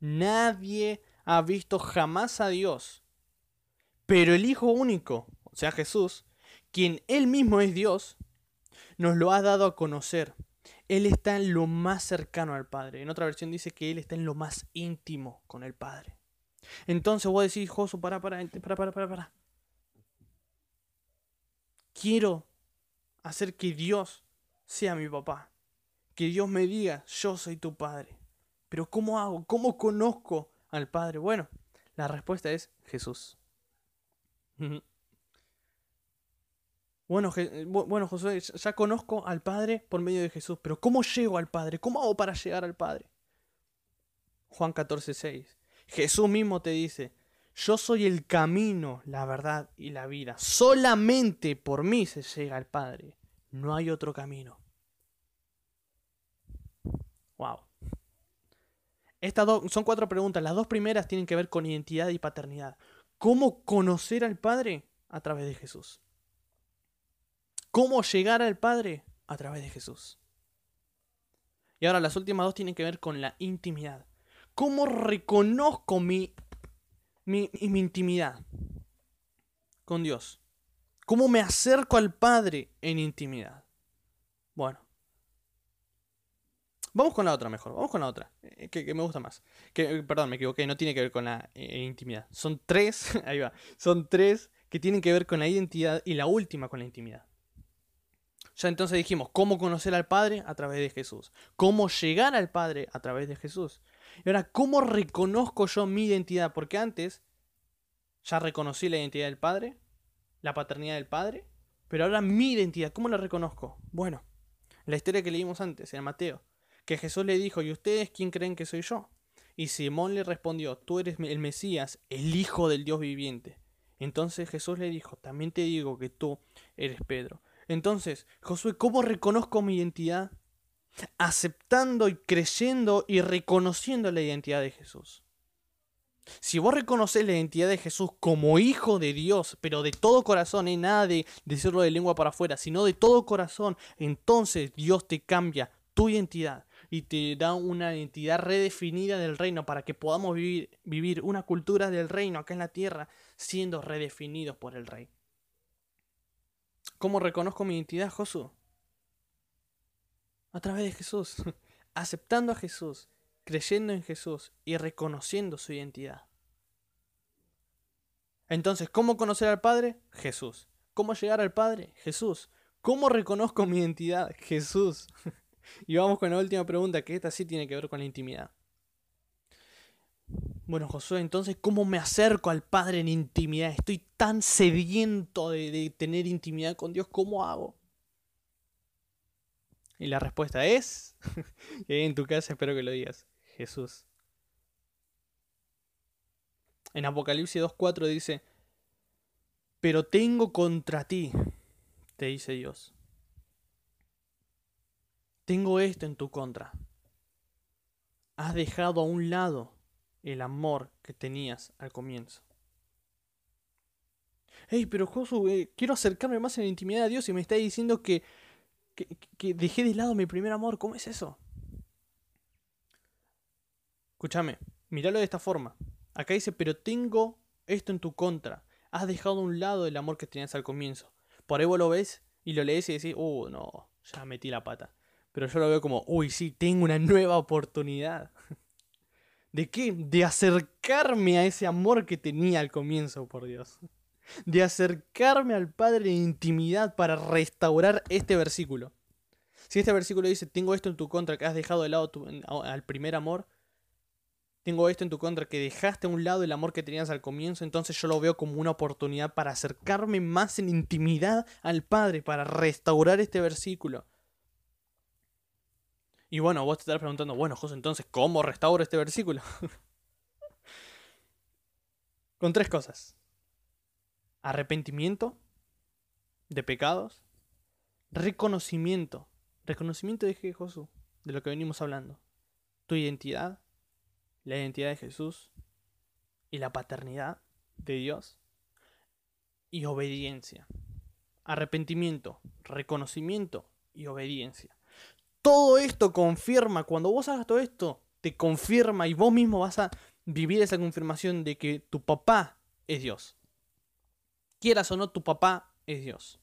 nadie ha visto jamás a Dios, pero el Hijo único, o sea Jesús, quien Él mismo es Dios, nos lo ha dado a conocer. Él está en lo más cercano al Padre. En otra versión dice que Él está en lo más íntimo con el Padre. Entonces vos decís, Josu, para, para, para, para, para, para. Quiero hacer que Dios sea mi papá. Que Dios me diga, yo soy tu Padre. Pero ¿cómo hago? ¿Cómo conozco al Padre? Bueno, la respuesta es Jesús. Bueno, eh, bueno, Josué, ya conozco al Padre por medio de Jesús, pero ¿cómo llego al Padre? ¿Cómo hago para llegar al Padre? Juan 14, 6. Jesús mismo te dice, yo soy el camino, la verdad y la vida. Solamente por mí se llega al Padre. No hay otro camino. Wow. Estas son cuatro preguntas. Las dos primeras tienen que ver con identidad y paternidad. ¿Cómo conocer al Padre? A través de Jesús. ¿Cómo llegar al Padre? A través de Jesús. Y ahora las últimas dos tienen que ver con la intimidad. ¿Cómo reconozco mi, mi, mi intimidad con Dios? ¿Cómo me acerco al Padre en intimidad? Bueno. Vamos con la otra mejor, vamos con la otra, eh, que, me gusta más. Que, eh, perdón, me equivoqué, no tiene que ver con la eh, intimidad. Son tres, ahí va, son tres que tienen que ver con la identidad y la última con la intimidad. Ya entonces dijimos, ¿cómo conocer al Padre? A través de Jesús. ¿Cómo llegar al Padre? A través de Jesús. Y ahora, ¿cómo reconozco yo mi identidad? Porque antes ya reconocí la identidad del Padre, la paternidad del Padre, pero ahora mi identidad, ¿cómo la reconozco? Bueno, la historia que leímos antes, en Mateo, que Jesús le dijo, ¿y ustedes quién creen que soy yo? Y Simón le respondió, tú eres el Mesías, el Hijo del Dios viviente. Entonces Jesús le dijo, también te digo que tú eres Pedro. Entonces, Josué, ¿cómo reconozco mi identidad? aceptando y creyendo y reconociendo la identidad de Jesús. Si vos reconoces la identidad de Jesús como hijo de Dios, pero de todo corazón, y nada de decirlo de lengua para afuera, sino de todo corazón, entonces Dios te cambia tu identidad y te da una identidad redefinida del reino para que podamos vivir, vivir una cultura del reino acá en la tierra siendo redefinidos por el rey. ¿Cómo reconozco mi identidad, Josué? A través de Jesús, aceptando a Jesús, creyendo en Jesús y reconociendo su identidad. Entonces, ¿cómo conocer al Padre? Jesús. ¿Cómo llegar al Padre? Jesús. ¿Cómo reconozco mi identidad? Jesús. y vamos con la última pregunta, que esta sí tiene que ver con la intimidad. Bueno, Josué, entonces, ¿cómo me acerco al Padre en intimidad? Estoy tan sediento de, de tener intimidad con Dios, ¿cómo hago? Y la respuesta es, en tu casa espero que lo digas, Jesús. En Apocalipsis 2.4 dice, pero tengo contra ti, te dice Dios. Tengo esto en tu contra. Has dejado a un lado el amor que tenías al comienzo. Hey, pero Josué, quiero acercarme más en la intimidad a Dios y me está diciendo que que, dejé de lado mi primer amor. ¿Cómo es eso? Escúchame, míralo de esta forma. Acá dice, pero tengo esto en tu contra. Has dejado a un lado el amor que tenías al comienzo. Por ahí vos lo ves y lo lees y decís, uh, no, ya metí la pata. Pero yo lo veo como, uy, sí, tengo una nueva oportunidad. ¿De qué? De acercarme a ese amor que tenía al comienzo, por Dios de acercarme al Padre en intimidad para restaurar este versículo. Si este versículo dice, tengo esto en tu contra, que has dejado de lado al primer amor, tengo esto en tu contra, que dejaste a un lado el amor que tenías al comienzo, entonces yo lo veo como una oportunidad para acercarme más en intimidad al Padre, para restaurar este versículo. Y bueno, vos te estarás preguntando, bueno, José, entonces, ¿cómo restauro este versículo? Con tres cosas arrepentimiento de pecados, reconocimiento, reconocimiento de Jesús, de lo que venimos hablando, tu identidad, la identidad de Jesús y la paternidad de Dios y obediencia. Arrepentimiento, reconocimiento y obediencia. Todo esto confirma, cuando vos hagas todo esto, te confirma y vos mismo vas a vivir esa confirmación de que tu papá es Dios quieras o no, tu papá es Dios.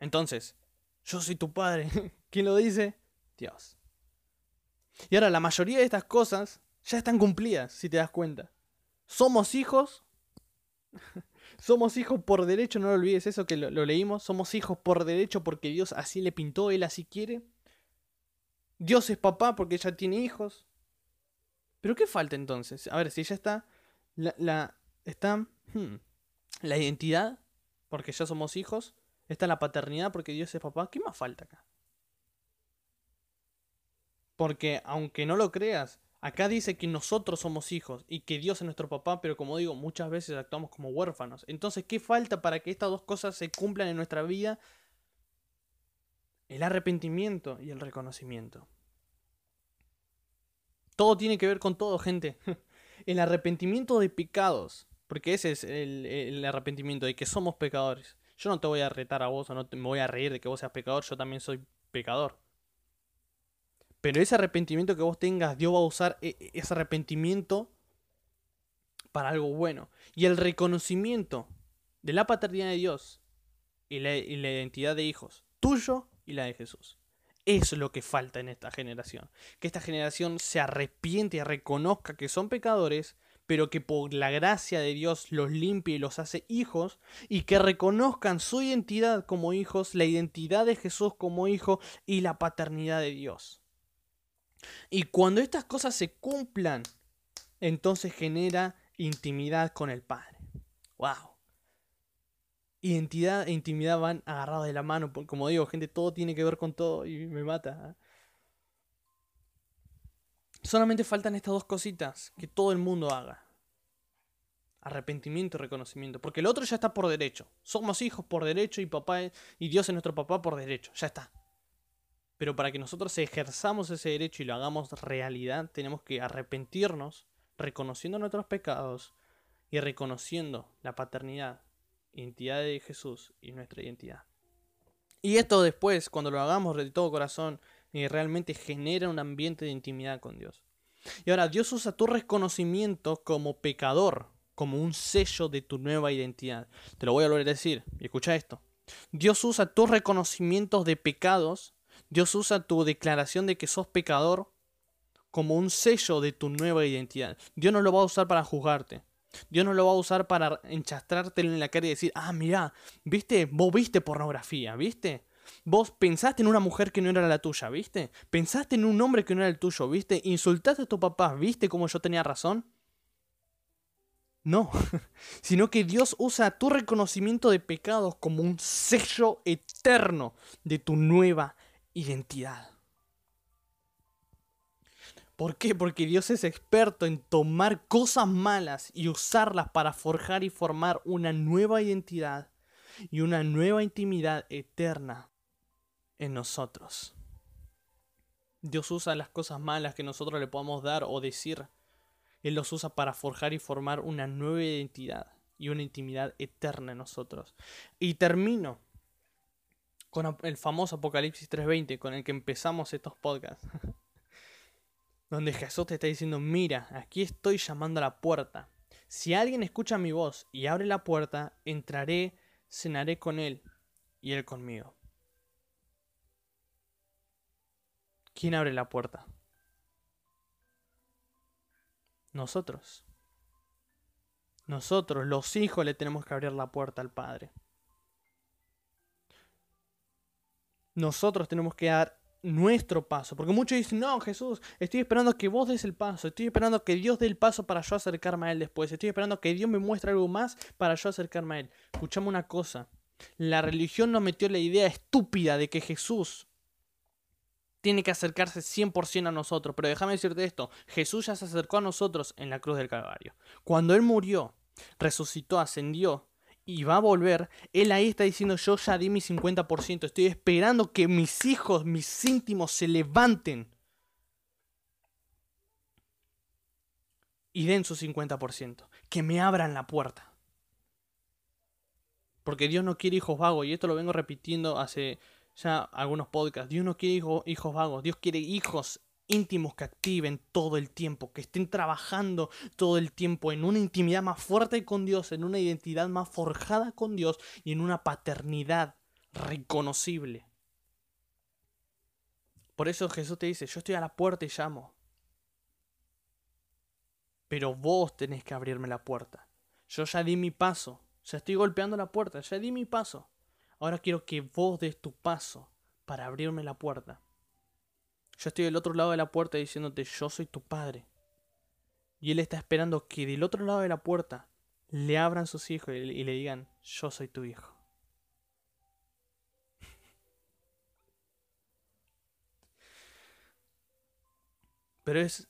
Entonces, yo soy tu padre. ¿Quién lo dice? Dios. Y ahora, la mayoría de estas cosas ya están cumplidas, si te das cuenta. Somos hijos. Somos hijos por derecho, no lo olvides eso que lo, leímos. Somos hijos por derecho porque Dios así le pintó, Él así quiere. Dios es papá porque ya tiene hijos. Pero ¿qué falta entonces? A ver, si ya está la, la, Está hmm, la identidad, porque ya somos hijos. Está la paternidad, porque Dios es papá. ¿Qué más falta acá? Porque aunque no lo creas, Acá dice que nosotros somos hijos y que Dios es nuestro papá, pero como digo, muchas veces actuamos como huérfanos. Entonces, ¿qué falta para que estas dos cosas se cumplan en nuestra vida? El arrepentimiento y el reconocimiento. Todo tiene que ver con todo, gente. El arrepentimiento de pecados. Porque ese es el, arrepentimiento de que somos pecadores. Yo no te voy a retar a vos o no te, me voy a reír de que vos seas pecador, yo también soy pecador. Pero ese arrepentimiento que vos tengas, Dios va a usar e, e, ese arrepentimiento para algo bueno. Y el reconocimiento de la paternidad de Dios y la, identidad de hijos, tuyo y la de Jesús. Es lo que falta en esta generación. Que esta generación se arrepiente y reconozca que son pecadores, pero que por la gracia de Dios los limpia y los hace hijos, y que reconozcan su identidad como hijos, la identidad de Jesús como hijo y la paternidad de Dios. Y cuando estas cosas se cumplan, entonces genera intimidad con el Padre. ¡Wow! identidad e intimidad van agarrados de la mano. Como digo, gente, todo tiene que ver con todo y me mata. ¿ah? Solamente faltan estas dos cositas que todo el mundo haga. Arrepentimiento y reconocimiento. Porque el otro ya está por derecho. Somos hijos por derecho y papá y Dios es nuestro papá por derecho. Ya está. Pero para que nosotros ejerzamos ese derecho y lo hagamos realidad, tenemos que arrepentirnos, reconociendo nuestros pecados y reconociendo la paternidad identidad de Jesús y nuestra identidad. Y esto después, cuando lo hagamos de todo corazón, eh, realmente genera un ambiente de intimidad con Dios. Y ahora, Dios usa tu reconocimiento como pecador, como un sello de tu nueva identidad. Te lo voy a volver a decir, y escucha esto. Dios usa tus reconocimientos de pecados, Dios usa tu declaración de que sos pecador como un sello de tu nueva identidad. Dios no lo va a usar para juzgarte. Dios no lo va a usar para enchastrártelo en la cara y decir, ah, mira, viste, vos viste pornografía, viste. Vos pensaste en una mujer que no era la tuya, ¿viste? Pensaste en un hombre que no era el tuyo, ¿viste? Insultaste a tu papá, ¿viste cómo yo tenía razón? No, sino que Dios usa tu reconocimiento de pecados como un sello eterno de tu nueva identidad. ¿Por qué? Porque Dios es experto en tomar cosas malas y usarlas para forjar y formar una nueva identidad y una nueva intimidad eterna en nosotros. Dios usa las cosas malas que nosotros le podamos dar o decir. Él los usa para forjar y formar una nueva identidad y una intimidad eterna en nosotros. Y termino con el famoso Apocalipsis 3.20 con el que empezamos estos podcasts. donde Jesús te está diciendo, mira, aquí estoy llamando a la puerta. Si alguien escucha mi voz y abre la puerta, entraré, cenaré con él y él conmigo. ¿Quién abre la puerta? Nosotros. Nosotros, los hijos, le tenemos que abrir la puerta al Padre. Nosotros tenemos que dar nuestro paso. Porque muchos dicen, no, Jesús, estoy esperando que vos des el paso, estoy esperando que Dios dé el paso para yo acercarme a Él después, estoy esperando que Dios me muestre algo más para yo acercarme a Él. Escuchame una cosa, la religión nos metió la idea estúpida de que Jesús tiene que acercarse 100% a nosotros, pero déjame decirte esto, Jesús ya se acercó a nosotros en la cruz del Calvario. Cuando Él murió, resucitó, ascendió, y va a volver, él ahí está diciendo yo ya di mi 50%, estoy esperando que mis hijos, mis íntimos se levanten y den su 50%, que me abran la puerta. Porque Dios no quiere hijos vagos, y esto lo vengo repitiendo hace ya algunos podcasts, Dios no quiere hijos vagos, Dios quiere hijos íntimos que activen todo el tiempo, que estén trabajando todo el tiempo en una intimidad más fuerte con Dios, en una identidad más forjada con Dios y en una paternidad reconocible. Por eso Jesús te dice, yo estoy a la puerta y llamo. Pero vos tenés que abrirme la puerta. Yo ya di mi paso, ya estoy golpeando la puerta, ya di mi paso. Ahora quiero que vos des tu paso para abrirme la puerta. Yo estoy del otro lado de la puerta diciéndote, yo soy tu padre. Y él está esperando que del otro lado de la puerta le abran sus hijos y le digan, yo soy tu hijo. Pero es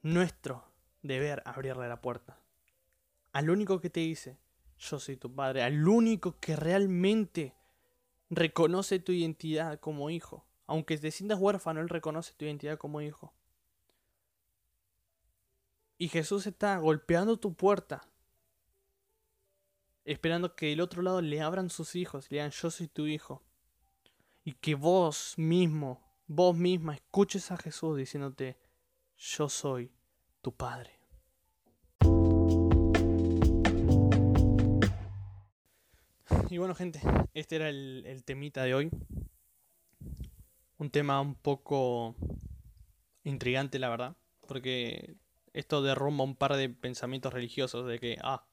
nuestro deber abrirle la puerta. Al único que te dice, yo soy tu padre, al único que realmente reconoce tu identidad como hijo. Aunque te sientas huérfano, Él reconoce tu identidad como hijo. Y Jesús está golpeando tu puerta, esperando que del otro lado le abran sus hijos, le digan yo soy tu hijo. Y que vos mismo, vos misma, escuches a Jesús diciéndote yo soy tu Padre. Y bueno gente, este era el, el temita de hoy. Un tema un poco intrigante, la verdad, porque esto derrumba un par de pensamientos religiosos de que, ah,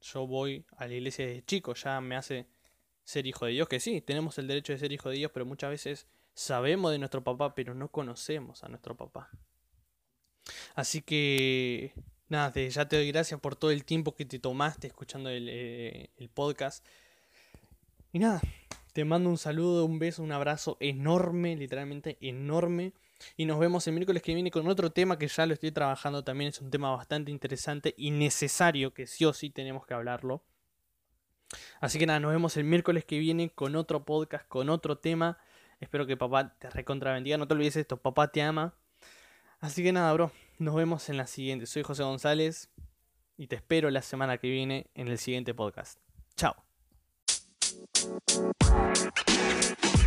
yo voy a la iglesia desde chico, ya me hace ser hijo de Dios, que sí, tenemos el derecho de ser hijo de Dios, pero muchas veces sabemos de nuestro papá, pero no conocemos a nuestro papá. Así que, nada, ya te doy gracias por todo el tiempo que te tomaste escuchando el, eh, el podcast. Y nada, te mando un saludo, un beso, un abrazo enorme, literalmente enorme. Y nos vemos el miércoles que viene con otro tema que ya lo estoy trabajando también. Es un tema bastante interesante y necesario que sí o sí tenemos que hablarlo. Así que nada, nos vemos el miércoles que viene con otro podcast, con otro tema. Espero que papá te recontra bendiga. No te olvides esto, papá te ama. Así que nada, bro. Nos vemos en la siguiente. Soy José González y te espero la semana que viene en el siguiente podcast. Chao. We'll be right back.